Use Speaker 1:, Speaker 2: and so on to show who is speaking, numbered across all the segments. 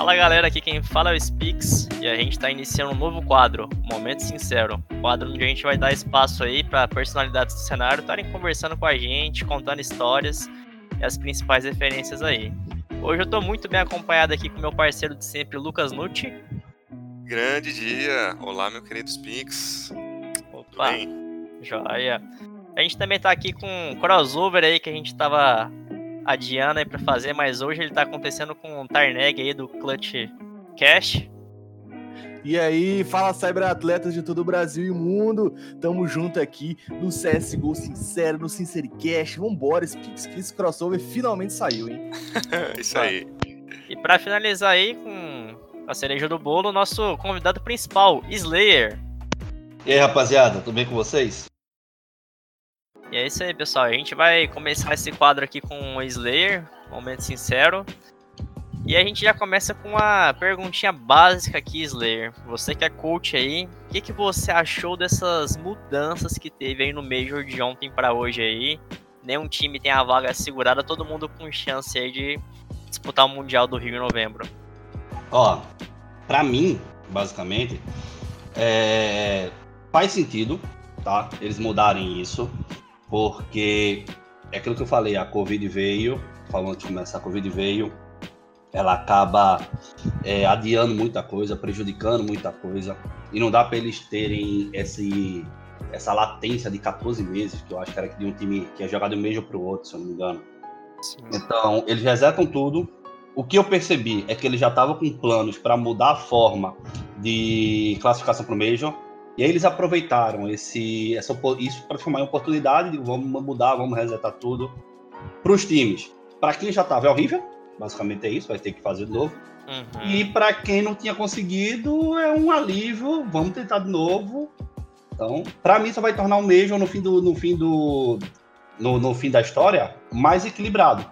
Speaker 1: Fala galera, aqui quem fala é o Spix e a gente está iniciando um novo quadro, Momento Sincero. Quadro onde a gente vai dar espaço aí para personalidades do cenário estarem conversando com a gente, contando histórias e as principais referências aí. Hoje eu estou muito bem acompanhado aqui com meu parceiro de sempre, Lucas Nucci.
Speaker 2: Grande dia! Olá, meu querido Spix.
Speaker 1: Opa, joia. A gente também está aqui com um crossover aí que a gente estava adiando aí para fazer, mas hoje ele tá acontecendo com o Tarneg aí do Clutch Cash.
Speaker 3: E aí, fala cyberatletas de todo o Brasil e o mundo. Tamo junto aqui no CSGO Sincero, no Sincericast. Vambora, Spix, que esse crossover finalmente saiu, hein?
Speaker 2: Isso aí.
Speaker 1: E para finalizar aí com a cereja do bolo, nosso convidado principal, Slayer.
Speaker 4: E aí, rapaziada, tudo bem com vocês?
Speaker 1: E é isso aí, pessoal. A gente vai começar esse quadro aqui com o Slayer, momento sincero. E a gente já começa com uma perguntinha básica aqui, Slayer. Você que é coach aí, o que, que você achou dessas mudanças que teve aí no Major de ontem para hoje aí? Nenhum time tem a vaga segurada, todo mundo com chance aí de disputar o Mundial do Rio em novembro.
Speaker 4: Ó, para mim, basicamente, é... faz sentido, tá? Eles mudarem isso porque é aquilo que eu falei, a Covid veio, falando de começar, a Covid veio, ela acaba é, adiando muita coisa, prejudicando muita coisa, e não dá para eles terem esse, essa latência de 14 meses, que eu acho que era de um time que é jogado de um mês para o outro, se eu não me engano. Sim. Então, eles resetam tudo. O que eu percebi é que eles já estavam com planos para mudar a forma de classificação para o Major, e aí eles aproveitaram esse, essa, isso para transformar em oportunidade de vamos mudar, vamos resetar tudo para os times. Para quem já estava é horrível, basicamente é isso, vai ter que fazer de novo. Uhum. E para quem não tinha conseguido é um alívio, vamos tentar de novo. Então, para mim só vai tornar o Major no fim do no fim do no, no fim da história mais equilibrado,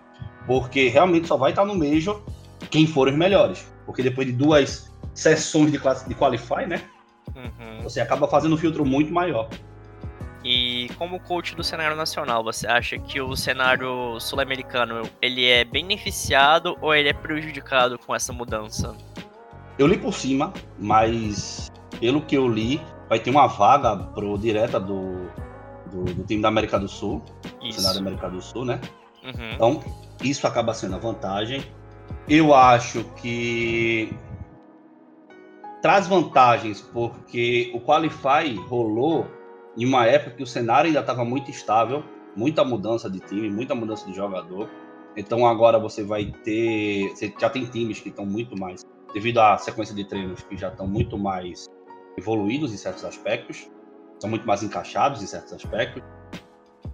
Speaker 4: porque realmente só vai estar no Major quem for os melhores, porque depois de duas sessões de classe de qualify, né? Uhum. Você acaba fazendo um filtro muito maior.
Speaker 1: E como coach do cenário nacional, você acha que o cenário sul-americano ele é beneficiado ou ele é prejudicado com essa mudança?
Speaker 4: Eu li por cima, mas pelo que eu li, vai ter uma vaga pro direta do, do, do time da América do Sul, isso. cenário da América do Sul, né? Uhum. Então, isso acaba sendo a vantagem. Eu acho que traz vantagens, porque o Qualify rolou em uma época que o cenário ainda estava muito estável, muita mudança de time, muita mudança de jogador. Então agora você vai ter. Você já tem times que estão muito mais, devido à sequência de treinos que já estão muito mais evoluídos em certos aspectos, são muito mais encaixados em certos aspectos.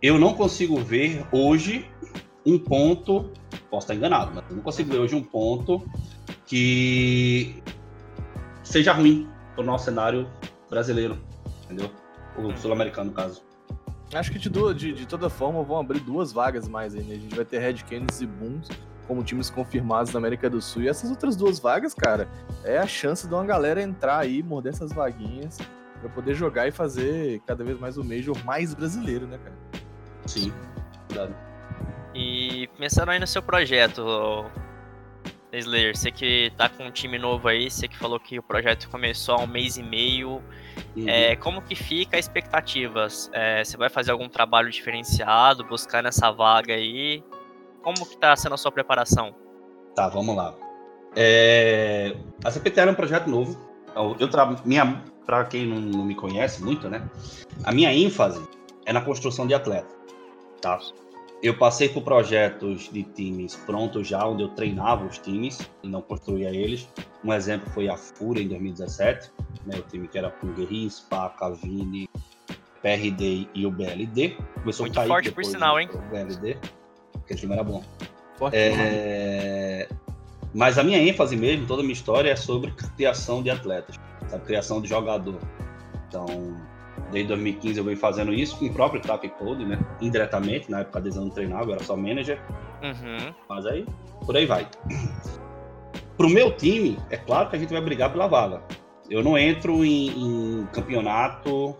Speaker 4: Eu não consigo ver hoje um ponto, posso estar enganado, mas eu não consigo ver hoje um ponto que seja ruim para o nosso cenário brasileiro, entendeu? O hum. sul-americano, no caso.
Speaker 3: Acho que de, de, de, toda forma vão abrir duas vagas mais aí, né? A gente vai ter Red Canids e Booms como times confirmados na América do Sul. E essas outras duas vagas, cara, é a chance de uma galera entrar aí, morder essas vaguinhas, para poder jogar e fazer cada vez mais o Major mais brasileiro, né, cara?
Speaker 4: Sim, verdade.
Speaker 1: E pensando aí no seu projeto, Slayer, você que tá com um time novo aí, você que falou que o projeto começou há um mês e meio. Uhum. É, como que fica as expectativas? É, você vai fazer algum trabalho diferenciado, buscar nessa vaga aí? Como que tá sendo a sua preparação?
Speaker 4: Tá, vamos lá. É, a CPTR é um projeto novo. Eu tra... minha, para quem não, não me conhece muito, né? A minha ênfase é na construção de atleta, tá? Eu passei por projetos de times prontos já, onde eu treinava os times e não construía eles. Um exemplo foi a Fúria em 2017, né, o time que era com Guerri, Spa, Cavini, PRD e o BLD.
Speaker 1: Começou Muito a cair forte por sinal, hein?
Speaker 4: O BLD, aquele time era bom. Forte é... Mas a minha ênfase mesmo, toda a minha história é sobre criação de atletas, sabe? criação de jogador. Então, Desde 2015 eu venho fazendo isso com o próprio Tap Code, né? Indiretamente, na época deles eu não treinava, eu era só manager. Uhum. Mas aí, por aí vai. Pro meu time, é claro que a gente vai brigar pela vaga. Eu não entro em, em campeonato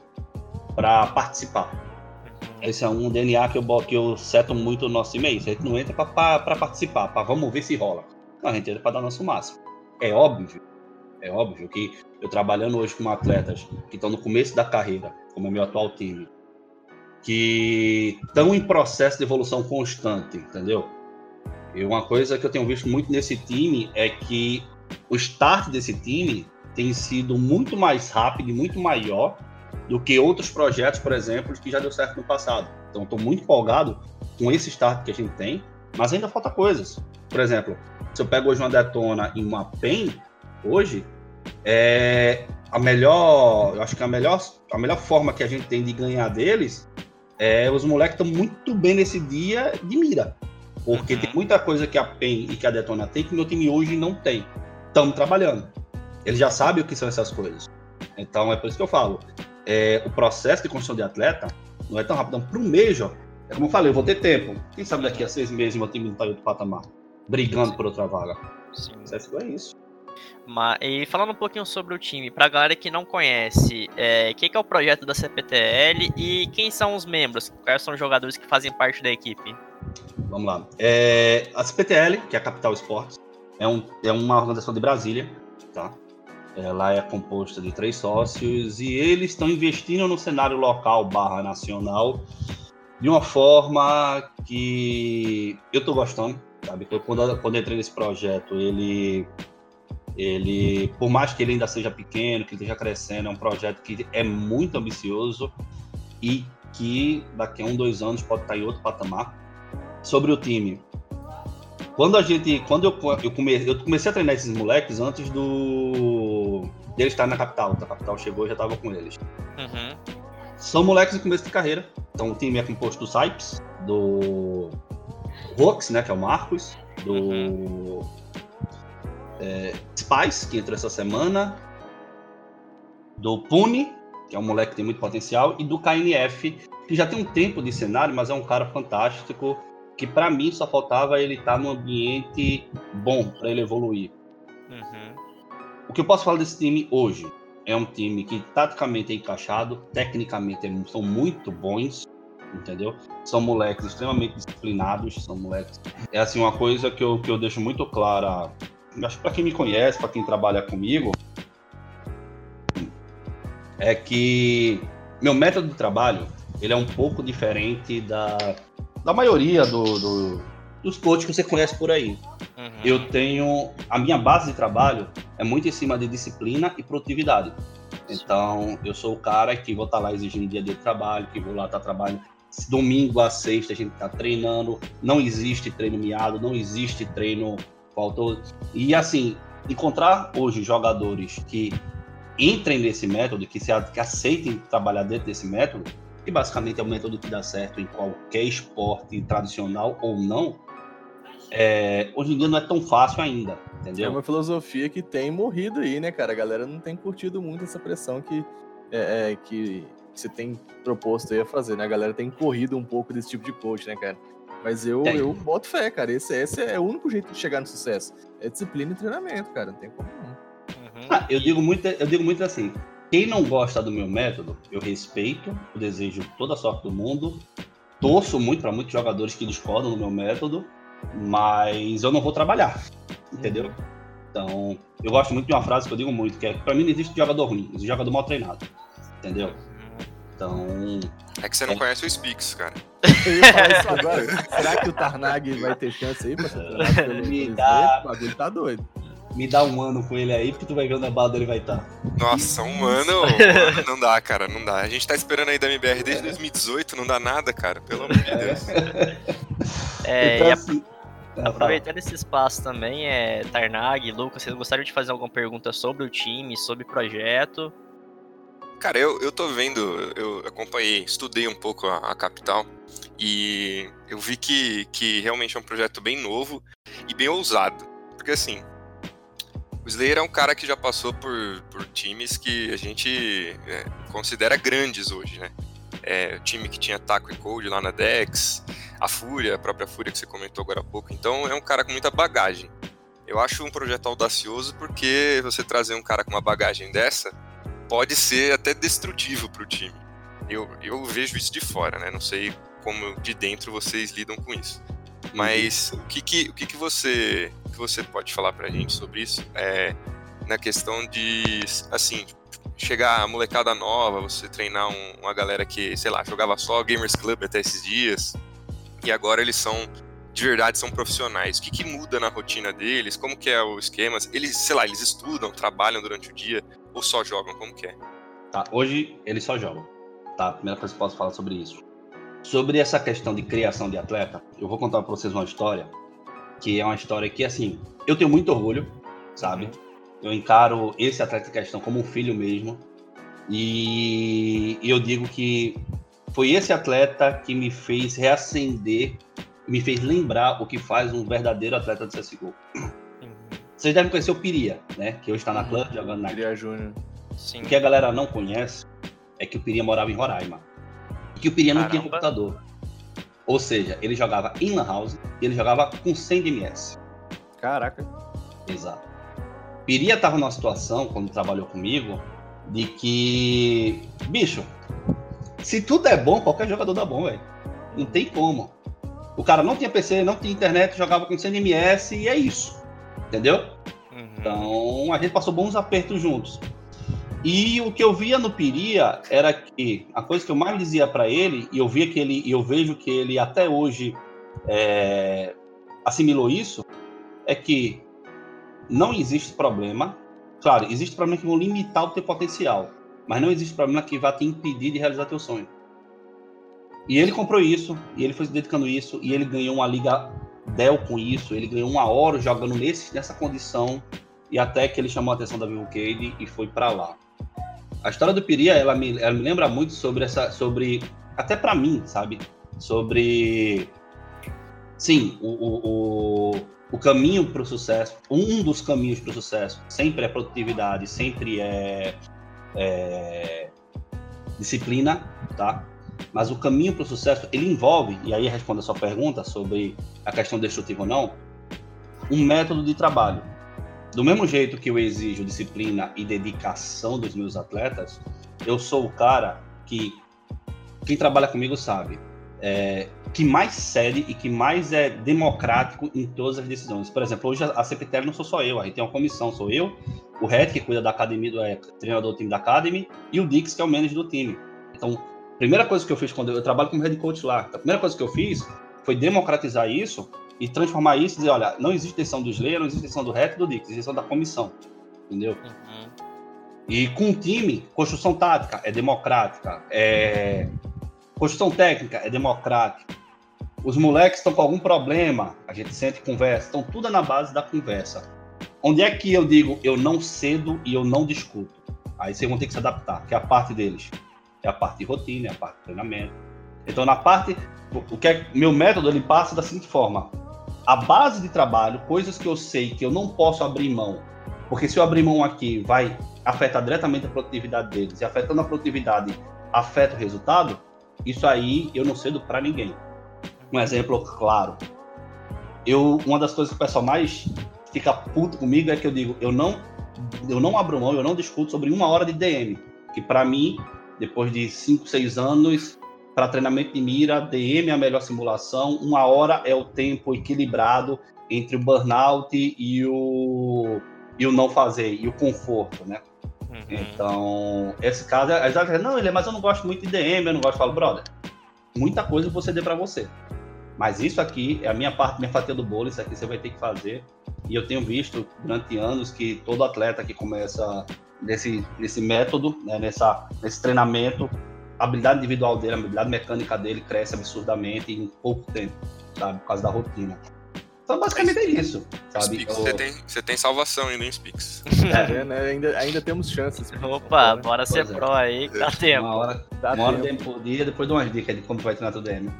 Speaker 4: para participar. Uhum. Esse é um DNA que eu, que eu seto muito no nosso time. É. A gente não entra para participar, para vamos ver se rola. Não, a gente entra para dar nosso máximo. É óbvio, é óbvio que eu trabalhando hoje com atletas que estão no começo da carreira, como é meu atual time, que estão em processo de evolução constante, entendeu? E uma coisa que eu tenho visto muito nesse time é que o start desse time tem sido muito mais rápido e muito maior do que outros projetos, por exemplo, que já deu certo no passado. Então, estou muito empolgado com esse start que a gente tem, mas ainda falta coisas. Por exemplo, se eu pego hoje uma Detona e uma PEN, hoje, é a melhor, eu acho que a melhor, a melhor forma que a gente tem de ganhar deles é os moleques estão muito bem nesse dia de mira. Porque uhum. tem muita coisa que a PEN e que a Detona tem que meu time hoje não tem. Estamos trabalhando. Eles já sabem o que são essas coisas. Então é por isso que eu falo. É, o processo de construção de atleta não é tão rápido. Para o Major, é como eu falei, eu vou ter tempo. Quem sabe daqui a seis meses meu time não está em outro patamar, brigando por outra vaga. Sim. É isso.
Speaker 1: Mas, e falando um pouquinho sobre o time, pra galera que não conhece, é, o que, que, é o projeto da CPTL e quem são os membros? Quais são os jogadores que fazem parte da equipe?
Speaker 4: Vamos lá. É, a CPTL, que é a Capital Esportes, é, um, é uma organização de Brasília, tá? Ela é composta de três sócios e eles estão investindo no cenário local barra nacional de uma forma que eu estou gostando, sabe? Quando, quando eu entrei nesse projeto, ele ele, por mais que ele ainda seja pequeno, que esteja crescendo, é um projeto que é muito ambicioso e que daqui a um, dois anos pode estar em outro patamar. Sobre o time, quando a gente, quando eu, eu, come, eu comecei a treinar esses moleques antes do dele estar na capital, a capital chegou e já estava com eles. Uhum. São moleques de começo de carreira, então o time é composto do Saipes, do Rox, né, que é o Marcos, do uhum é, Spice, que entrou essa semana, do Pune, que é um moleque que tem muito potencial, e do KNF, que já tem um tempo de cenário, mas é um cara fantástico, que para mim só faltava ele estar tá num ambiente bom para ele evoluir. Uhum. O que eu posso falar desse time hoje? É um time que taticamente é encaixado, tecnicamente são muito bons, entendeu? São moleques extremamente disciplinados, são moleques. É assim uma coisa que eu, que eu deixo muito clara acho que para quem me conhece, para quem trabalha comigo, é que meu método de trabalho ele é um pouco diferente da, da maioria do, do dos coaches que você conhece por aí. Uhum. Eu tenho a minha base de trabalho é muito em cima de disciplina e produtividade. Então, eu sou o cara que vou estar tá lá exigindo dia de trabalho, que vou lá estar tá trabalhando domingo a sexta a gente está treinando, não existe treino miado, não existe treino Faltou. E assim, encontrar hoje jogadores que entrem nesse método, que, se, que aceitem trabalhar dentro desse método, que basicamente é o método que dá certo em qualquer esporte tradicional ou não, é, hoje em dia não é tão fácil ainda, entendeu?
Speaker 3: É uma filosofia que tem morrido aí, né, cara? A galera não tem curtido muito essa pressão que, é, é, que você tem proposto aí a fazer, né? A galera tem corrido um pouco desse tipo de coach, né, cara? Mas eu, eu boto fé, cara. Esse, esse é o único jeito de chegar no sucesso. É disciplina e treinamento, cara. Não tem como não.
Speaker 4: Uhum. Ah, eu, digo muito, eu digo muito assim. Quem não gosta do meu método, eu respeito, eu desejo toda a sorte do mundo. Torço muito para muitos jogadores que discordam do meu método, mas eu não vou trabalhar. Entendeu? Uhum. Então, eu gosto muito de uma frase que eu digo muito, que é para mim não existe jogador ruim, existe jogador mal treinado. Entendeu? Então.
Speaker 2: É que você não é... conhece o Spix, cara.
Speaker 3: Eu ia falar isso agora. Será que o Tarnag vai ter chance aí pra ser
Speaker 4: Me dá... O bagulho tá doido. Me dá um ano com ele aí, porque tu vai ver onde a bala ele vai estar. Tá.
Speaker 2: Nossa, um ano não dá, cara, não dá. A gente tá esperando aí da MBR desde 2018, não dá nada, cara, pelo amor de Deus.
Speaker 1: É, então, assim, Aproveitando esse espaço também, é, Tarnag, Lucas, vocês gostariam de fazer alguma pergunta sobre o time, sobre o projeto?
Speaker 2: Cara, eu, eu tô vendo, eu acompanhei, estudei um pouco a, a Capital e eu vi que, que realmente é um projeto bem novo e bem ousado. Porque assim, o Slayer é um cara que já passou por, por times que a gente é, considera grandes hoje, né? É, o time que tinha Taco e Cold lá na Dex, a Fúria, a própria Fúria que você comentou agora há pouco. Então é um cara com muita bagagem. Eu acho um projeto audacioso porque você trazer um cara com uma bagagem dessa pode ser até destrutivo para o time. Eu, eu vejo isso de fora, né? Não sei como de dentro vocês lidam com isso. Mas o que que, o que, que você que você pode falar pra gente sobre isso é na questão de, assim, chegar a molecada nova, você treinar um, uma galera que, sei lá, jogava só Gamers Club até esses dias, e agora eles são, de verdade, são profissionais. O que, que muda na rotina deles? Como que é o esquema? Eles, sei lá, eles estudam, trabalham durante o dia, ou só jogam? Como que é?
Speaker 4: Tá, hoje eles só jogam. Tá, primeira coisa que eu posso falar sobre isso. Sobre essa questão de criação de atleta, eu vou contar para vocês uma história, que é uma história que, assim, eu tenho muito orgulho, sabe? Uhum eu encaro esse atleta em questão como um filho mesmo. E eu digo que foi esse atleta que me fez reacender, me fez lembrar o que faz um verdadeiro atleta de CSGO. Uhum. Vocês devem conhecer o Piria, né? Que hoje está na club jogando na.
Speaker 3: Piria Júnior.
Speaker 4: Sim. O que a galera não conhece é que o Piria morava em Roraima. E que o Piria não tinha computador. Ou seja, ele jogava em Lan House e ele jogava com 100 DMS.
Speaker 3: Caraca.
Speaker 4: Exato. Piria estava numa situação, quando trabalhou comigo, de que, bicho, se tudo é bom, qualquer jogador dá bom, velho. Não tem como. O cara não tinha PC, não tinha internet, jogava com CNMS e é isso. Entendeu? Uhum. Então a gente passou bons apertos juntos. E o que eu via no Piria era que a coisa que eu mais dizia para ele, e eu via que ele, e eu vejo que ele até hoje é, assimilou isso, é que não existe problema. Claro, existe problema que vão limitar o teu potencial, mas não existe problema que vá te impedir de realizar teu sonho. E ele comprou isso, e ele foi se dedicando isso, e ele ganhou uma liga Dell com isso, ele ganhou uma hora jogando nesse, nessa condição, e até que ele chamou a atenção da Vivo Cade e foi para lá. A história do Piria, ela me, ela me lembra muito sobre essa, sobre, até para mim, sabe? Sobre, sim, o, o, o o caminho para o sucesso, um dos caminhos para o sucesso, sempre é produtividade, sempre é, é disciplina, tá? Mas o caminho para o sucesso, ele envolve, e aí responde a sua pergunta sobre a questão destrutiva ou não, um método de trabalho. Do mesmo jeito que eu exijo disciplina e dedicação dos meus atletas, eu sou o cara que quem trabalha comigo sabe, é, que mais cede e que mais é democrático em todas as decisões. Por exemplo, hoje a CPTL não sou só eu, a gente tem uma comissão, sou eu, o Red, que cuida da academia, do, é, treinador do time da Academy, e o Dix, que é o manager do time. Então, primeira coisa que eu fiz quando eu, eu trabalho como head coach lá, a primeira coisa que eu fiz foi democratizar isso e transformar isso e dizer, olha, não existe decisão do Slayer, não existe decisão do Red e do Dix, existe decisão da comissão. Entendeu? Uhum. E com o time, construção tática é democrática, é... construção técnica é democrática, os moleques estão com algum problema, a gente sente e conversa. Então, tudo é na base da conversa. Onde é que eu digo eu não cedo e eu não discuto? Aí vocês vão ter que se adaptar, que é a parte deles. É a parte de rotina, é a parte de treinamento. Então, na parte. O que é, meu método ele passa da seguinte forma: a base de trabalho, coisas que eu sei que eu não posso abrir mão, porque se eu abrir mão aqui, vai afetar diretamente a produtividade deles, e afetando a produtividade, afeta o resultado. Isso aí eu não cedo para ninguém um exemplo claro. Eu, uma das coisas que o pessoal mais fica puto comigo é que eu digo, eu não, eu não abro mão, eu não discuto sobre uma hora de DM, que para mim, depois de 5, 6 anos, para treinamento de mira, DM é a melhor simulação, uma hora é o tempo equilibrado entre o burnout e o, e o não fazer, e o conforto, né? Uhum. Então, esse caso, a gente não, ele, mas eu não gosto muito de DM, eu não gosto, eu falo, brother, muita coisa você dê para você. Mas isso aqui é a minha parte, minha fatia do bolo, isso aqui você vai ter que fazer. E eu tenho visto durante anos que todo atleta que começa nesse, nesse método, né, nessa, nesse treinamento, a habilidade individual dele, a habilidade mecânica dele cresce absurdamente em pouco tempo, sabe? Por causa da rotina. Então, basicamente é isso. Sabe?
Speaker 2: você, tem, você tem salvação ainda em Spix.
Speaker 3: É, é, né? ainda, ainda temos chances.
Speaker 1: Opa, bora ser é. pro aí,
Speaker 4: tá tempo. Uma hora, tá uma hora tempo dia, depois de umas dicas de como vai treinar tudo DM.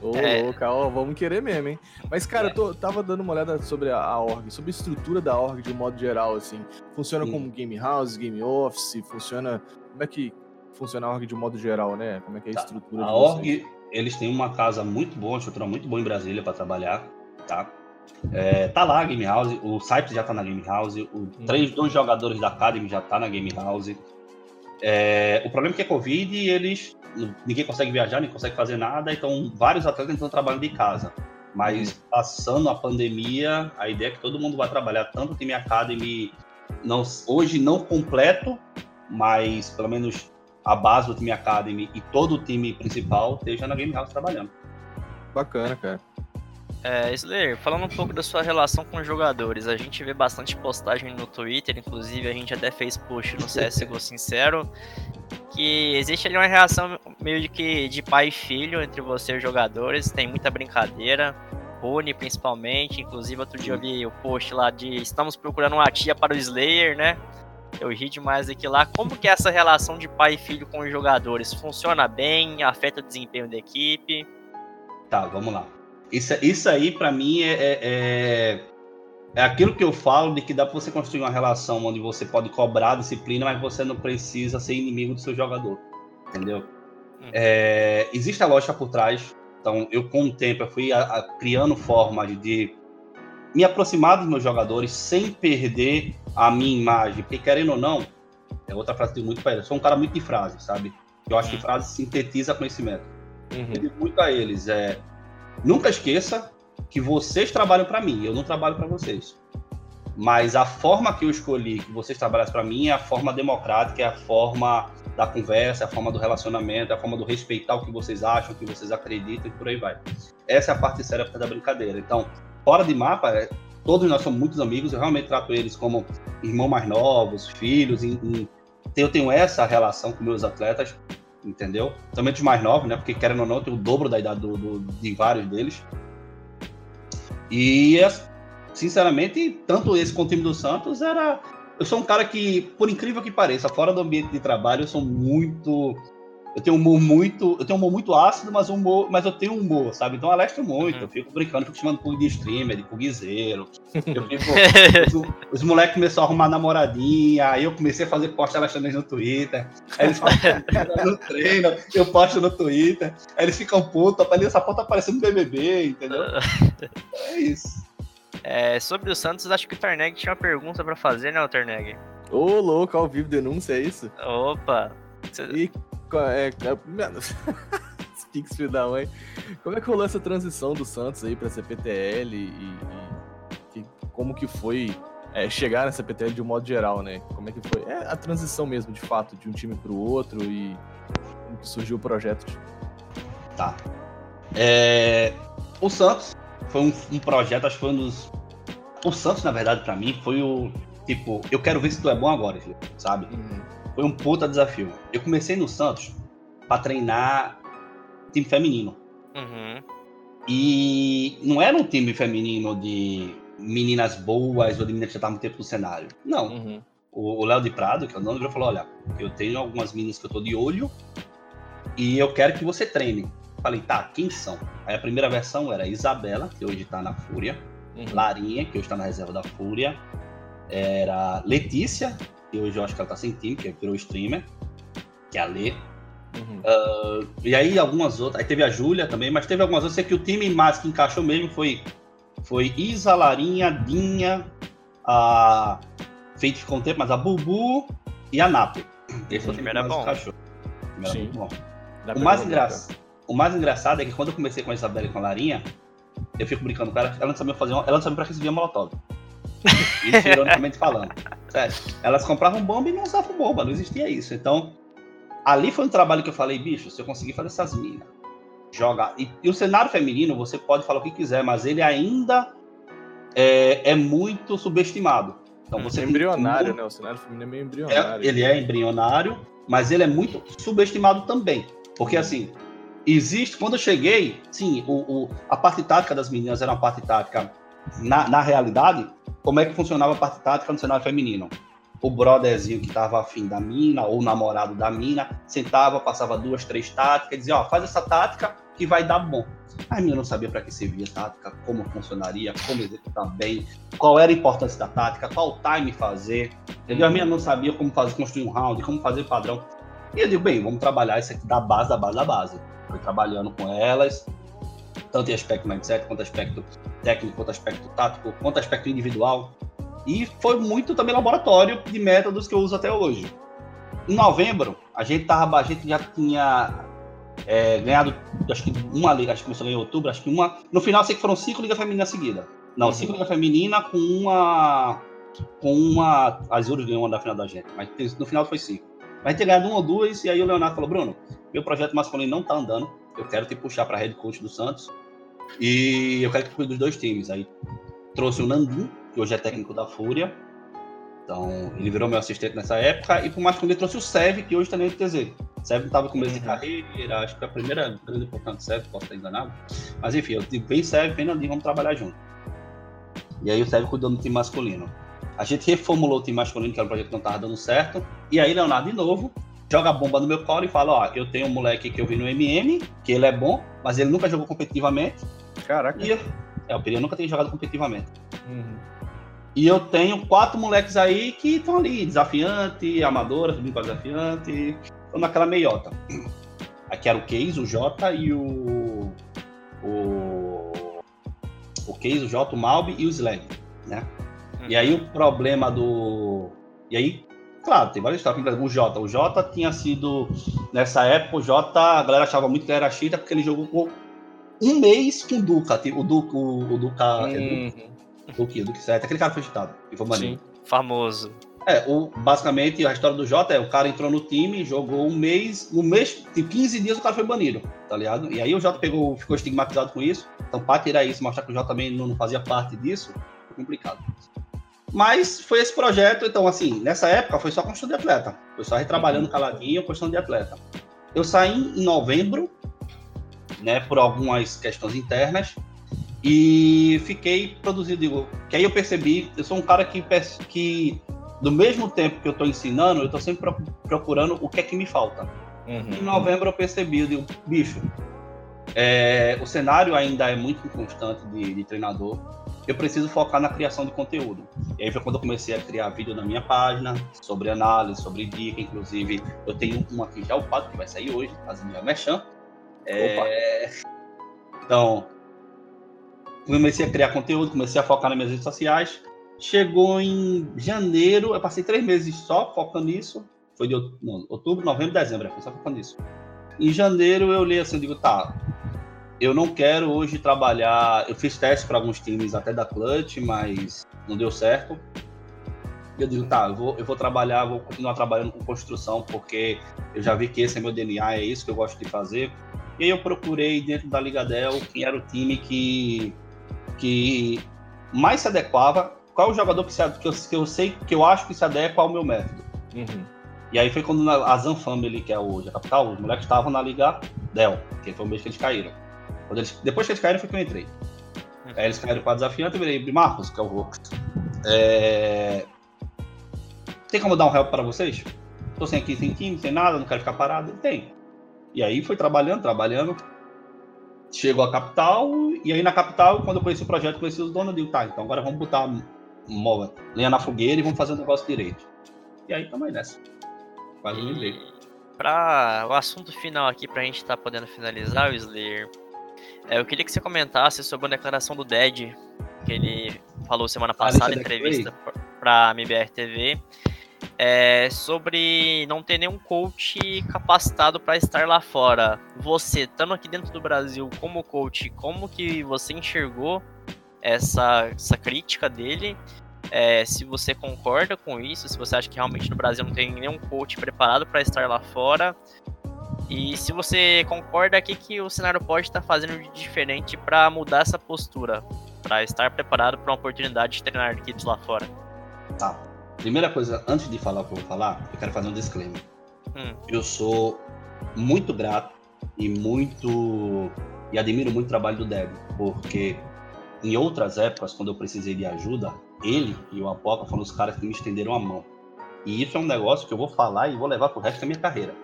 Speaker 3: Ô, é. louca, ó, vamos querer mesmo, hein? Mas, cara, é. eu tô, tava dando uma olhada sobre a, a, org, sobre a estrutura da org de um modo geral, assim. Funciona Sim. como game house, game office, funciona... Como é que funciona a org de um modo geral, né? Como é que é a tá. estrutura?
Speaker 4: A org, eles têm uma casa muito boa, uma estrutura muito boa em Brasília para trabalhar, tá? É, tá lá a Game House, o Cypress já tá na Game House, o, uhum. três, dois jogadores da Academy já tá na Game House. É, o problema é que é Covid e eles. Ninguém consegue viajar, nem consegue fazer nada, então vários atletas estão trabalhando de casa. Mas passando a pandemia, a ideia é que todo mundo vai trabalhar, tanto o time Academy, não, hoje não completo, mas pelo menos a base do time Academy e todo o time principal esteja na Game House trabalhando.
Speaker 3: Bacana, cara.
Speaker 1: É, Slayer, falando um pouco da sua relação com os jogadores, a gente vê bastante postagem no Twitter, inclusive a gente até fez post no CSGO Sincero, que existe ali uma relação meio de que de pai e filho entre você e os jogadores, tem muita brincadeira, Rune principalmente, inclusive outro dia eu vi o post lá de estamos procurando uma tia para o Slayer, né? Eu ri demais aqui lá. Como que é essa relação de pai e filho com os jogadores? Funciona bem? Afeta o desempenho da equipe?
Speaker 4: Tá, vamos lá. Isso, isso aí, para mim, é, é, é, é, aquilo que eu falo de que dá pra você construir uma relação onde você pode cobrar disciplina, mas você não precisa ser inimigo do seu jogador. Entendeu? Hum. É, existe a lógica por trás. Então, eu, com o tempo, eu fui a, a, criando formas de me aproximar dos meus jogadores sem perder a minha imagem. Porque, querendo ou não, é outra frase que eu muito para ele. Eu sou um cara muito de frase, sabe? Eu acho que hum. frase sintetiza conhecimento. Uhum. Eu digo muito a eles. É, Nunca esqueça que vocês trabalham para mim, eu não trabalho para vocês. Mas a forma que eu escolhi que vocês trabalhassem para mim é a forma democrática, é a forma da conversa, é a forma do relacionamento, é a forma do respeitar o que vocês acham, o que vocês acreditam e por aí vai. Essa é a parte séria da brincadeira. Então, fora de mapa, é, todos nós somos muitos amigos, eu realmente trato eles como irmãos mais novos, filhos. Em, em, eu tenho essa relação com meus atletas, entendeu? Também os mais novos, né? Porque querendo ou não, tem o dobro da idade do, do, de vários deles. E, sinceramente, tanto esse quanto o time do Santos era. Eu sou um cara que, por incrível que pareça, fora do ambiente de trabalho, eu sou muito eu tenho um humor muito. Eu tenho um humor muito ácido, mas, humor, mas eu tenho humor, sabe? Então eu alestro muito. Uhum. Eu fico brincando, fico chamando de streamer, de pugzeiro. Eu fico. os, os moleques começaram a arrumar namoradinha, aí eu comecei a fazer post alestrando no Twitter. Aí eles falam no treino, eu posto no Twitter. Aí eles ficam putos, essa porta tá parecendo um BBB, entendeu? é isso.
Speaker 1: É, sobre o Santos, acho que o Tarneg tinha uma pergunta pra fazer, né, o Tarneg?
Speaker 3: Ô, louco, ao vivo denúncia, é isso?
Speaker 1: Opa!
Speaker 3: Cê... E é, Pix filho da mãe. Como é que rolou essa transição do Santos aí pra CPTL e, e, e como que foi é, chegar nessa CPTL de um modo geral, né? Como é que foi? É a transição mesmo, de fato, de um time pro outro e como que surgiu o projeto. De...
Speaker 4: Tá. É... O Santos foi um, um, projeto, acho que foi um dos. O Santos, na verdade, para mim, foi o. Tipo, eu quero ver se tu é bom agora, sabe? Uhum foi um puta desafio. Eu comecei no Santos para treinar time feminino. Uhum. E não era um time feminino de meninas boas ou de meninas que já estavam tempo no cenário. Não. Uhum. O Léo de Prado, que é o dono, falou: olha, eu tenho algumas meninas que eu tô de olho e eu quero que você treine. Falei, tá, quem são? Aí a primeira versão era Isabela, que hoje tá na Fúria, uhum. Larinha, que hoje tá na reserva da Fúria, era Letícia, que hoje eu acho que ela tá sem time, que virou streamer, que é a Lê. Uhum. Uh, e aí algumas outras. Aí teve a Júlia também, mas teve algumas outras. Sei que o time mais que encaixou mesmo foi, foi Isa, Larinha, Dinha, a Fate ficou um tempo, mas a Bubu e a Napo.
Speaker 1: Esse foi o time que mais bom. encaixou.
Speaker 4: Bom. O mais, engra... o mais engraçado é que quando eu comecei com a Isabela e com a Larinha, eu fico brincando com ela, ela não sabia fazer uma... ela não sabia pra que servia molotov. Isso ironicamente falando. Sério. Elas compravam bomba e não usavam bomba, não existia isso. Então, ali foi um trabalho que eu falei, bicho, se eu conseguir fazer essas minas, jogar. E, e, o cenário feminino, você pode falar o que quiser, mas ele ainda é, é muito subestimado. Então hum, você
Speaker 3: é embrionário, né? O cenário feminino é meio embrionário.
Speaker 4: É, ele é embrionário, mas ele é muito subestimado também. Porque assim, existe. Quando eu cheguei, sim, o, o, a parte tática das meninas era uma parte tática na, na realidade, como é que funcionava a parte tática no cenário feminino? O brotherzinho que estava afim da mina, ou o namorado da mina, sentava, passava duas, três táticas, dizia, ó, faz essa tática que vai dar bom. A menina não sabia para que servia a tática, como funcionaria, como executar bem, qual era a importância da tática, qual time fazer, entendeu? A menina não sabia como fazer, construir um round, como fazer padrão. E eu digo, bem, vamos trabalhar isso aqui da base, da base, da base. Fui trabalhando com elas, tanto em aspecto mindset, quanto aspecto técnico, quanto aspecto tático, quanto aspecto individual. E foi muito também laboratório de métodos que eu uso até hoje. Em novembro, a gente, tava, a gente já tinha é, ganhado acho que uma liga, acho que começou em outubro, acho que uma. No final, sei que foram cinco ligas femininas seguidas. Não,
Speaker 3: Uhum.
Speaker 4: cinco ligas femininas com uma. Com uma. A Azures ganhou uma da final da gente, mas no final foi cinco. Mas ter ganhado uma ou duas, e aí o Leonardo falou: Bruno, meu projeto masculino não tá andando, eu quero te puxar pra head coach do Santos, e eu quero que cuide dos dois times. Aí trouxe o Nandum, que hoje é técnico da Fúria, então ele virou meu assistente nessa época, e pro masculino ele trouxe o Sev, que hoje também é do TZ. O Sev tava com começo de
Speaker 3: Uhum.
Speaker 4: carreira, acho que foi a primeira grande oportunidade do Sev, posso estar enganado. Mas enfim, eu digo, vem Sev, vem Nandinho, vamos trabalhar junto. E aí o Sev cuidou do time masculino. A gente reformulou o time masculino, que era um projeto que não tava dando certo. E aí, Leonardo, de novo, joga a bomba no meu colo e fala: Ó, eu tenho um moleque que eu vi no MM, que ele é bom, mas ele nunca jogou competitivamente.
Speaker 3: Caraca.
Speaker 4: E é, o Pereira nunca tem jogado competitivamente.
Speaker 3: Uhum.
Speaker 4: E eu tenho quatro moleques aí que estão ali, desafiante, amadora, subindo para desafiante, estão naquela meiota. Aqui era o Case, o Jota e o. O. O Case, o Jota, o Malbi e o Slag, né? E aí o problema do. E aí, claro, tem várias histórias. O Jota. O Jota tinha sido. Nessa época, o Jota, a galera achava muito que ele era chita porque ele jogou com um mês com o Duca. tipo, O Duca. O, o Duca. é
Speaker 3: Uhum.
Speaker 4: Duca, Duque, Duque certo. Aquele cara foi chitado. E foi banido.
Speaker 1: Famoso.
Speaker 4: É, o, basicamente a história do Jota é o cara entrou no time, jogou um mês, no mês, de 15 dias o cara foi banido, tá ligado? E aí o Jota pegou, ficou estigmatizado com isso. Então, pra tirar isso, mostrar que o Jota também não, não fazia parte disso, foi complicado. Mas foi esse projeto, então, assim, nessa época foi só construção de atleta. Foi só retrabalhando caladinho, construção de atleta. Eu saí em novembro, né, por algumas questões internas, e fiquei produzindo. Digo, que aí eu percebi, eu sou um cara que, que do mesmo tempo que eu estou ensinando, eu estou sempre pro- procurando o que é que me falta. Em
Speaker 3: Uhum.
Speaker 4: novembro eu percebi, eu digo, bicho, é, o cenário ainda é muito inconstante de, de treinador. Eu preciso focar na criação de conteúdo. E aí foi quando eu comecei a criar vídeo na minha página, sobre análise, sobre dica. Inclusive, eu tenho um aqui já upado, que vai sair hoje, fazendo minha mechan. É, Então, comecei a criar conteúdo, comecei a focar nas minhas redes sociais. Chegou em janeiro, eu passei três meses só focando nisso. Foi de outubro, novembro, dezembro, foi só focando nisso. Em janeiro eu li assim, digo, tá, eu não quero hoje trabalhar. Eu fiz teste para alguns times até da Clutch, mas não deu certo. Eu digo, tá, eu vou, eu vou trabalhar, vou continuar trabalhando com construção, porque eu já vi que esse é meu DNA, é isso que eu gosto de fazer. E aí eu procurei dentro da Liga Del quem era o time que, que mais se adequava, qual o jogador que, se, que, eu, que eu sei, que eu acho que se adequa ao meu método.
Speaker 3: Uhum.
Speaker 4: E aí foi quando a Zan Family, que é hoje a capital, os moleques estavam na Liga Del, que foi o mês que eles caíram. Eles- depois que eles caíram, foi que eu entrei. Aí eles caíram para desafiante, eu virei Marcos, que é o Rox. É... Tem como dar um help para vocês? Tô sem aqui, sem time, sem nada, não quero ficar parado. Tem. E aí foi trabalhando, trabalhando. Chegou a capital, e aí na capital, quando eu conheci o projeto, conheci os donos, digo, tá, então agora vamos botar uma lenha na fogueira e vamos fazer o negócio direito. E aí tamo aí nessa. Quase um mês.
Speaker 1: Para o assunto final aqui, pra gente estar podendo finalizar o Slayer, é, eu queria que você comentasse sobre a declaração do Dead, que ele falou semana
Speaker 4: Ah,
Speaker 1: passada entrevista para a MBR TV, é, sobre não ter nenhum coach capacitado para estar lá fora. Você, estando aqui dentro do Brasil como coach, como que você enxergou essa, essa crítica dele? É, se você concorda com isso, se você acha que realmente no Brasil não tem nenhum coach preparado para estar lá fora. E se você concorda, o que, que o cenário pode estar fazendo de diferente para mudar essa postura? Para estar preparado para uma oportunidade de treinar equipes lá fora?
Speaker 4: Tá. Primeira coisa, antes de falar o que eu vou falar, eu quero fazer um disclaimer.
Speaker 1: Hum.
Speaker 4: Eu sou muito grato e muito. e admiro muito o trabalho do Deb, porque em outras épocas, quando eu precisei de ajuda, ele e o Apoca foram os caras que me estenderam a mão. E isso é um negócio que eu vou falar e vou levar pro resto da minha carreira.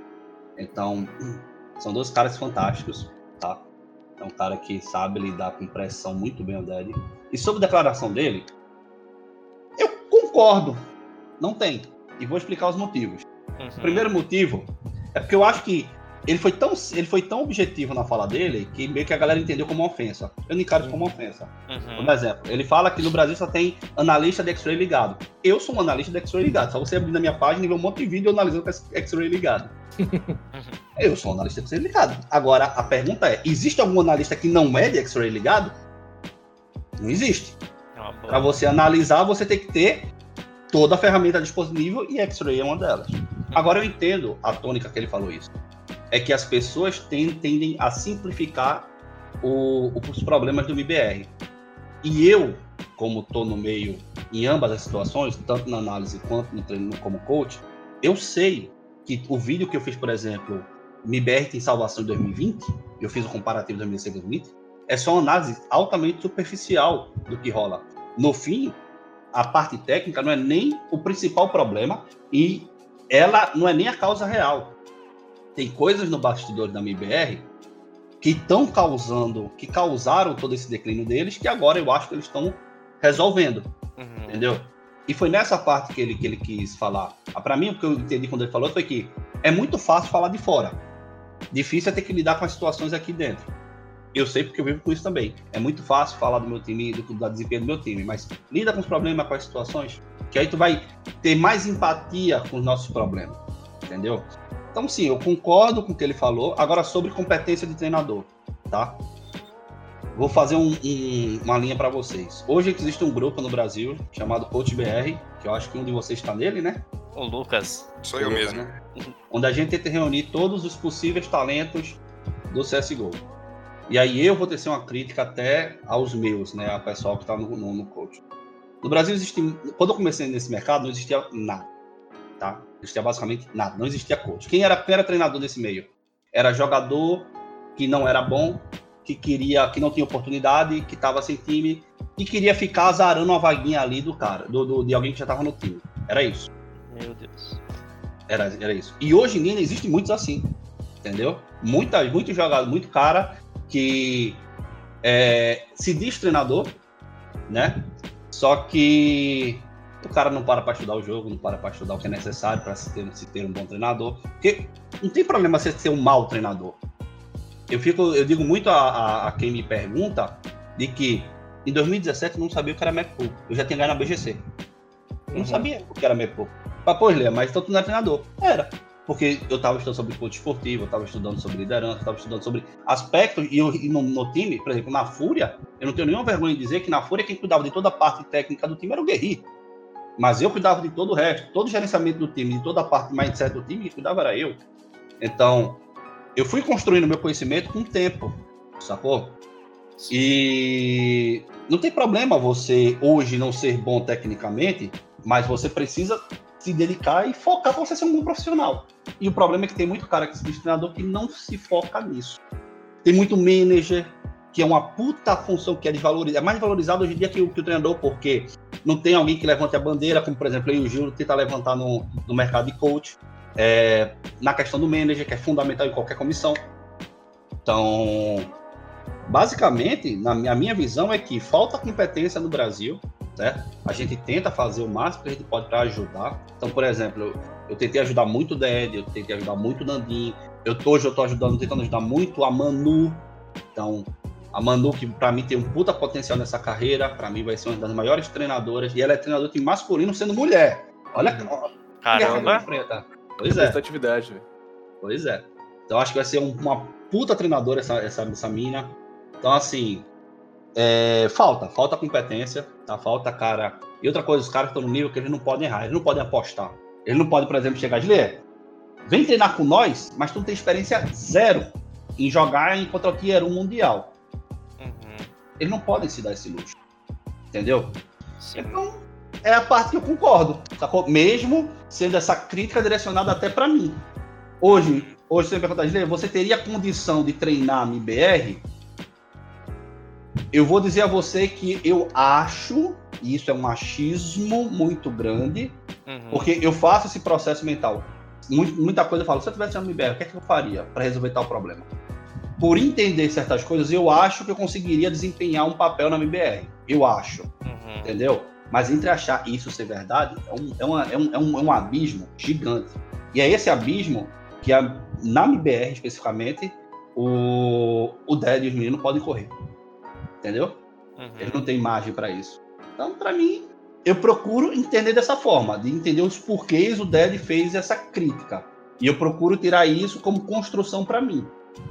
Speaker 4: Então, são dois caras fantásticos, tá? É um cara que sabe lidar com pressão muito bem, o Deb. E sobre a declaração dele, eu concordo. Não tem. E vou explicar os motivos.
Speaker 1: Uhum.
Speaker 4: O primeiro motivo é porque eu acho que ele foi tão, ele foi tão objetivo na fala dele que meio que a galera entendeu como uma ofensa. Eu não encaro isso como uma ofensa.
Speaker 1: Uhum.
Speaker 4: Por exemplo, ele fala que no Brasil só tem analista de X-Ray ligado. Eu sou um analista de X-Ray ligado. Só você abrir na minha página e ver um monte de vídeo analisando com X-Ray ligado. Eu sou um analista de X-Ray ligado. Agora, a pergunta é: existe algum analista que não é de X-Ray ligado? Não existe.
Speaker 1: É
Speaker 4: Para você analisar, você tem que ter toda a ferramenta disponível e X-Ray é uma delas. Agora eu entendo a tônica que ele falou isso. É que as pessoas tem, tendem a simplificar o, os problemas do MBR. E eu, como estou no meio em ambas as situações, tanto na análise quanto no treino como coach, eu sei que o vídeo que eu fiz, por exemplo, MBR tem salvação em 2020, eu fiz o comparativo de 2020, é só uma análise altamente superficial do que rola. No fim, a parte técnica não é nem o principal problema e ela não é nem a causa real. Tem coisas no bastidor da MBR que estão causando, que causaram todo esse declínio deles, que agora eu acho que eles estão resolvendo,
Speaker 1: Uhum.
Speaker 4: entendeu? E foi nessa parte que ele, que ele quis falar. Ah, Para mim, o que eu entendi quando ele falou foi que é muito fácil falar de fora. Difícil é ter que lidar com as situações aqui dentro. Eu sei porque eu vivo com isso também. É muito fácil falar do meu time, do, da desempenho do meu time, mas lida com os problemas, com as situações, que aí tu vai ter mais empatia com os nossos problemas, entendeu? Então, sim, eu concordo com o que ele falou. Agora, sobre competência de treinador, tá? Vou fazer um- um- uma linha para vocês. Hoje existe um grupo no Brasil chamado Coach BR, que eu acho que um de vocês está nele, né?
Speaker 1: O Lucas.
Speaker 2: Sou eu mesmo.
Speaker 4: Né? Onde a gente tenta reunir todos os possíveis talentos do CSGO. E aí eu vou tecer uma crítica até aos meus, né? Ao pessoal que está no, no, no coach. No Brasil existe. Quando eu comecei nesse mercado, não existia nada. Tá? Não existia basicamente nada. Não existia coach. Quem era, quem era treinador desse meio? Era jogador que não era bom, que queria, que não tinha oportunidade, que estava sem time, e queria ficar azarando uma vaguinha ali do cara, do, do- de alguém que já estava no time. Era isso.
Speaker 1: Meu Deus.
Speaker 4: Era, era isso. E hoje em dia existem muitos assim. Entendeu? Muita, muito jogado, muito cara que é, se diz treinador, né? Só que o cara não para para estudar o jogo, não para para estudar o que é necessário para se ter, se ter um bom treinador. Porque não tem problema você ser um mau treinador. Eu, fico, eu digo muito a, a- a quem me pergunta de que em 2017 eu não sabia o que era MacPool. Eu já tinha ganho na BGC. Eu não
Speaker 1: Uhum.
Speaker 4: sabia o que era. Mas, pô, Lê, mas então tu não é treinador. Era. Porque eu estava estudando sobre coach esportivo, eu estava estudando sobre liderança, eu estava estudando sobre aspectos, e, eu, e no, no time, por exemplo, na Fúria, eu não tenho nenhuma vergonha de dizer que na Fúria quem cuidava de toda a parte técnica do time era o Guerri. Mas eu cuidava de todo o resto, todo o gerenciamento do time, de toda a parte mindset do time, quem cuidava era eu. Então, eu fui construindo meu conhecimento com o tempo, sacou? E não tem problema você hoje não ser bom tecnicamente, mas você precisa se dedicar e focar para você ser um bom profissional. E o problema é que tem muito cara que se diz treinador que não se foca nisso. Tem muito manager, que é uma puta função que é desvalorizada, é mais valorizado hoje em dia que o, que o treinador, porque não tem alguém que levante a bandeira, como por exemplo eu e o Gil tenta levantar no, no mercado de coach, é, na questão do manager, que é fundamental em qualquer comissão. Então, basicamente, na minha, a minha visão é que falta competência no Brasil, certo? A gente tenta fazer o máximo que a gente pode para ajudar. Então, por exemplo, eu, tentei ajudar muito o Ded, eu tentei ajudar muito o Nandim, eu tô, hoje eu tô ajudando, tentando ajudar muito a Manu. Então, a Manu, que para mim tem um puta potencial nessa carreira, para mim vai ser uma das maiores treinadoras, e ela é treinadora de masculino sendo mulher. Olha,
Speaker 3: Uhum.
Speaker 1: Caramba.
Speaker 4: Pois é.
Speaker 3: Velho.
Speaker 4: Pois é. Então acho que vai ser um- uma puta treinadora essa, essa, essa mina. Então, assim, é, falta, falta competência, tá? Falta cara. E outra coisa, os caras estão no nível que eles não podem errar, eles não podem apostar. Eles não podem, por exemplo, chegar de ler. Vem treinar com nós, mas tu não tem experiência zero em jogar em contra o Tier 1 Mundial.
Speaker 1: Uhum.
Speaker 4: Eles não podem se dar esse luxo. Entendeu?
Speaker 1: Sim.
Speaker 4: Então, é a parte que eu concordo, sacou? Mesmo sendo essa crítica direcionada até para mim. Hoje, hoje você me pergunta, você teria condição de treinar no IBR? Eu vou dizer a você que eu acho, e isso é um machismo muito grande,
Speaker 1: Uhum.
Speaker 4: porque eu faço esse processo mental. Mu- Muita coisa eu falo, se eu tivesse no IBR, o que, é que eu faria para resolver tal problema? Por entender certas coisas, eu acho que eu conseguiria desempenhar um papel na MBR. Eu acho
Speaker 1: Uhum.
Speaker 4: entendeu? Mas entre achar isso ser verdade, é um, é, uma- é um, é um, é um abismo gigante. E é esse abismo que, a, na MBR especificamente, o, o Dead e os meninos podem correr. Entendeu?
Speaker 1: Uhum.
Speaker 4: não têm margem para isso. Então, para mim, eu procuro entender dessa forma, de entender os porquês o Dead fez essa crítica. E eu procuro tirar isso como construção para mim,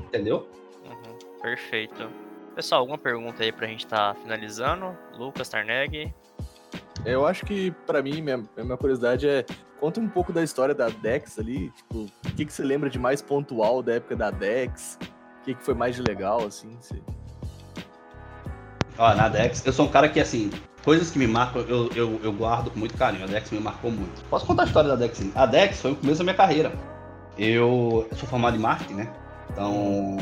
Speaker 4: entendeu?
Speaker 1: Uhum, perfeito. Pessoal, alguma pergunta aí pra gente estar tá finalizando? Lucas, Tarneg?
Speaker 3: Eu acho que, para mim, minha, minha curiosidade é conta um pouco da história da Dex ali. Tipo, o que, que você lembra de mais pontual da época da Dex? O que, que foi mais de legal, assim? Você...
Speaker 4: Ó, na Dex, eu sou um cara que, assim, coisas que me marcam, eu, eu, eu guardo com muito carinho. A Dex me marcou muito. Posso contar a história da Dex? A Dex foi o começo da minha carreira. Eu, eu sou formado em marketing, né? Então,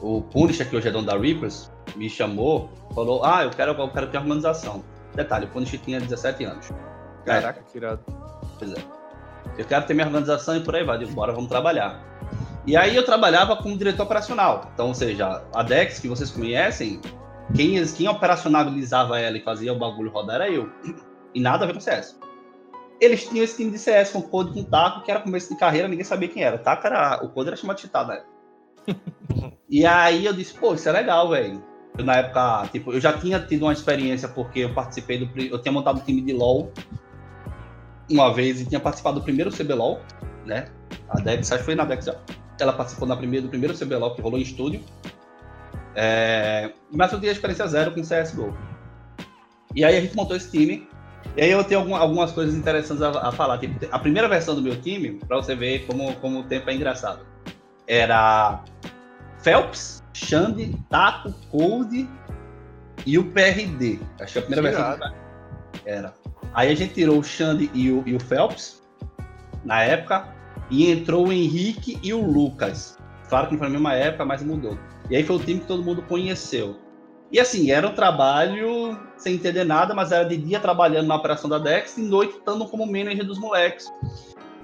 Speaker 4: o Punisher, que hoje é dono da Reapers, me chamou, falou: Ah, eu quero, eu quero ter organização. Detalhe, o Punisher tinha 17 anos.
Speaker 3: Caraca, que irado.
Speaker 4: Pois é. Eu quero ter minha organização e por aí vai. Digo, bora, vamos trabalhar. E aí eu trabalhava como diretor operacional. Então, ou seja, a Dex, que vocês conhecem, quem, quem operacionalizava ela e fazia o bagulho rodar era eu. E nada a ver com CS. Eles tinham esse time de CS com Code com Taco, que era começo de carreira, ninguém sabia quem era. Taco era. O Code era chamado de Chitado, né? e aí eu disse, pô, isso é legal, velho. Na época, tipo, eu já tinha tido uma experiência porque eu participei do. Eu tinha montado um time de LOL uma vez e tinha participado do primeiro CBLOL, né? A Dex, acho que foi na Dex já. Ela participou na primeira, do primeiro CBLOL que rolou em estúdio. É, mas eu tinha experiência zero com CSGO. E aí a gente montou esse time. E aí eu tenho algum, algumas coisas interessantes a, a, falar. Tipo, a primeira versão do meu time, para você ver como, como o tempo é engraçado, era Phelps, Xande, Taco, Cold e o PRD. Acho que a primeira Tirado. versão era. Aí a gente tirou o Xande e o, e o Phelps na época e entrou o Henrique e o Lucas. Claro que não foi na mesma época, mas mudou. E aí foi o time que todo mundo conheceu. E assim, era um trabalho sem entender nada, mas era de dia trabalhando na operação da Dex e noite estando como manager dos moleques.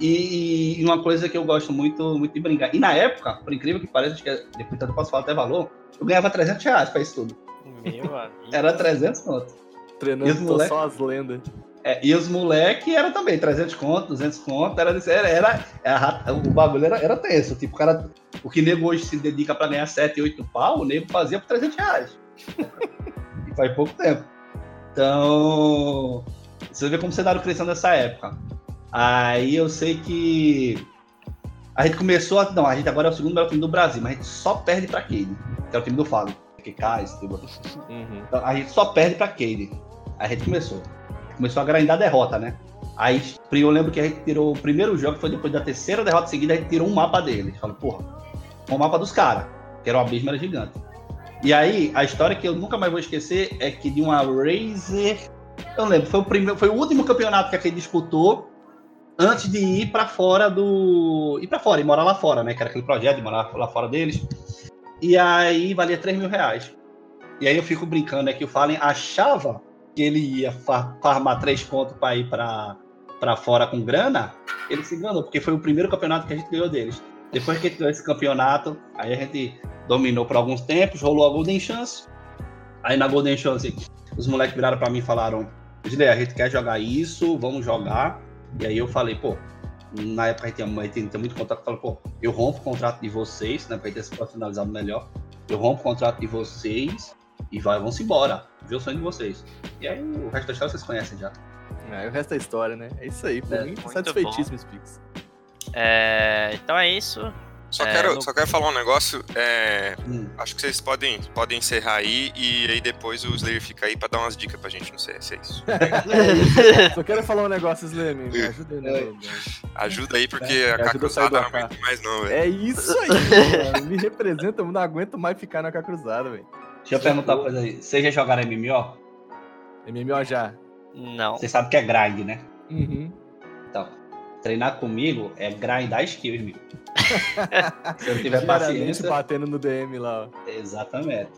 Speaker 4: E, e, uma coisa que eu gosto muito, muito de brincar. E na época, por incrível que pareça, acho que é, depois eu posso falar até valor, eu ganhava 300 reais pra isso tudo. Meu amigo. Era 300 conto.
Speaker 3: Treinando moleque... só as lendas.
Speaker 4: É, e os moleques eram também 300 conto, 200 conto, era, era, era, era, o bagulho era, era tenso. Tipo, o cara, o que nego hoje se dedica para ganhar 7, 8 pau, o nego fazia por 300 reais. e faz pouco tempo. Então, você vê como o cenário cresceu nessa época. Aí eu sei que a gente começou a. Não, a gente agora é o segundo melhor time do Brasil, mas a gente só perde pra Cade, que é o time do Fábio. Que cai, esse tipo. Uhum. Então, a gente só perde pra Cade. Aí a gente começou. Começou a grindar derrota, né? Aí eu lembro que a gente tirou o primeiro jogo, foi depois da terceira derrota seguida, a gente tirou um mapa dele. Falei, porra, um mapa dos caras, que era o abismo era gigante. E aí, a história que eu nunca mais vou esquecer é que de uma Razer. Eu lembro, foi o, primeiro, foi o último campeonato que a gente disputou antes de ir para fora do. ir para fora, e morar lá fora, né? Que era aquele projeto de morar lá fora deles. E aí valia 3 mil reais. E aí eu fico brincando, é que o Fallen achava que ele ia farmar três pontos para ir para fora com grana, ele se enganou, porque foi o primeiro campeonato que a gente ganhou deles. Depois que a gente ganhou esse campeonato, aí a gente dominou por alguns tempos, rolou a Golden Chance. Aí na Golden Chance, os moleques viraram para mim e falaram: Gilei, a gente quer jogar isso, vamos jogar. E aí eu falei, pô, na época a gente tinha, a gente tinha muito contato, falou, pô, eu rompo o contrato de vocês, né, pra gente se profissionalizado melhor. Eu rompo o contrato de vocês e vai, vamos embora. Ver o sonho de vocês. E aí o resto da história vocês conhecem já.
Speaker 3: É, o resto da história, né? É isso aí. Por é, mim, satisfeitíssimo, Spix.
Speaker 1: É, então é isso.
Speaker 2: Só, é, quero, no... só quero falar um negócio. É, hum. Acho que vocês podem, podem encerrar aí e aí depois o Slayer fica aí pra dar umas dicas pra gente. Não sei se é isso.
Speaker 3: só quero falar um negócio, Slayer. Me ajuda aí, né?
Speaker 2: Ajuda aí, porque é, a K cruzada não aguenta mais, não, velho.
Speaker 3: É isso aí, Me representa, eu não aguento mais ficar na K cruzada, velho.
Speaker 4: Deixa eu perguntar uma coisa aí. Vocês já jogaram MMO?
Speaker 3: MMO já.
Speaker 1: Não.
Speaker 4: Você sabe que é grind, né?
Speaker 3: Uhum.
Speaker 4: Então, treinar comigo é grindar skills, amigo. Se eu tiver paciência.
Speaker 3: batendo no DM lá.
Speaker 4: Exatamente.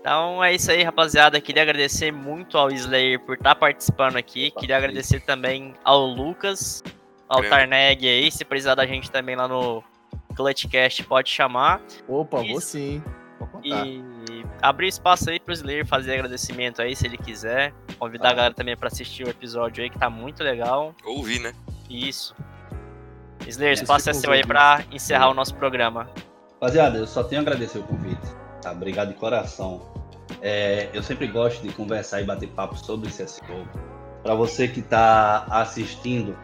Speaker 1: Então é isso aí, rapaziada. Queria agradecer muito ao Slayer por estar tá participando aqui. Queria agradecer também ao Lucas, ao Tarneg aí. Se precisar da gente também lá no Clutchcast, pode chamar.
Speaker 3: Opa, vou sim.
Speaker 1: E abrir espaço aí pro Slayer fazer agradecimento aí, se ele quiser. Convidar ah. a galera também para assistir o episódio aí, que tá muito legal.
Speaker 2: Ouvir, né?
Speaker 1: Isso. Slayer, espaço é seu aí pra encerrar o nosso programa.
Speaker 4: Rapaziada, eu só tenho a agradecer o convite. Tá? Obrigado de coração. É, eu sempre gosto de conversar e bater papo sobre CSGO. Para você que está assistindo,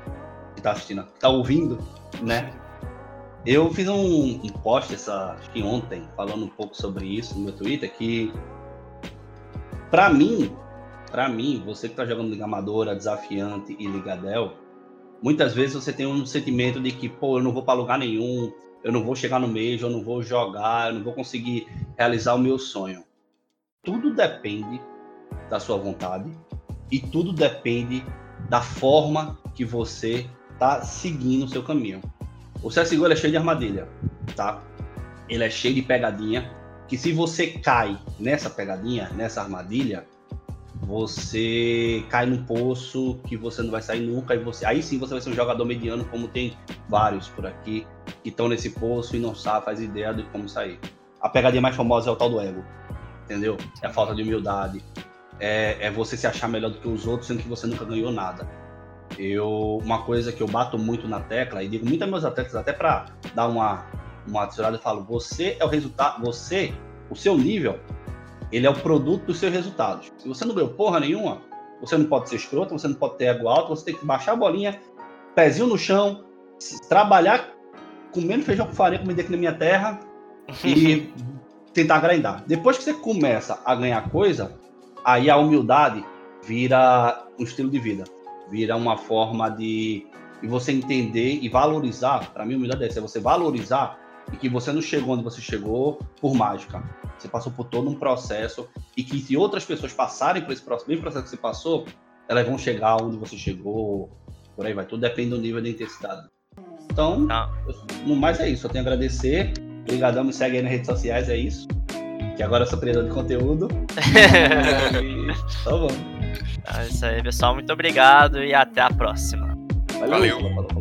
Speaker 4: que tá assistindo, que tá ouvindo, né? Eu fiz um, um post essa, acho que ontem, falando um pouco sobre isso no meu Twitter, que para mim, para mim, você que tá jogando Liga Amadora, Desafiante e Ligadel, muitas vezes você tem um sentimento de que, pô, eu não vou para lugar nenhum, eu não vou chegar no mês, eu não vou jogar, eu não vou conseguir realizar o meu sonho. Tudo depende da sua vontade e tudo depende da forma que você tá seguindo o seu caminho. O CSGO é cheio de armadilha, tá? Ele é cheio de pegadinha, que se você cai nessa pegadinha, nessa armadilha, você cai num poço que você não vai sair nunca e você aí sim você vai ser um jogador mediano como tem vários por aqui que estão nesse poço e não sabe faz ideia de como sair. A pegadinha mais famosa é o tal do ego entendeu? É a falta de humildade é, é você se achar melhor do que os outros sendo que você nunca ganhou nada eu uma coisa que eu bato muito na tecla e digo muito aos meus atletas até para dar uma uma adicionada eu falo você é o resultado você o seu nível ele é o produto dos seus resultados. Se você não ganhou porra nenhuma, você não pode ser escroto, você não pode ter ego alto, você tem que baixar a bolinha, pezinho no chão, trabalhar comendo feijão com farinha, comendo aqui na minha terra e tentar grindar. Depois que você começa a ganhar coisa, aí a humildade vira um estilo de vida, vira uma forma de, de você entender e valorizar. Para mim, é essa, é você valorizar e que você não chegou onde você chegou por mágica. Você passou por todo um processo e que se outras pessoas passarem por esse processo, mesmo processo que você passou, elas vão chegar onde você chegou, por aí vai. Tudo depende do nível de intensidade. Então, ah. no mais é isso. Eu tenho a agradecer. Obrigadão, me segue aí nas redes sociais, é isso. Que agora eu sou criador de conteúdo.
Speaker 1: então vamos. É isso aí, pessoal. Muito obrigado e até a próxima.
Speaker 2: Valeu. Valeu.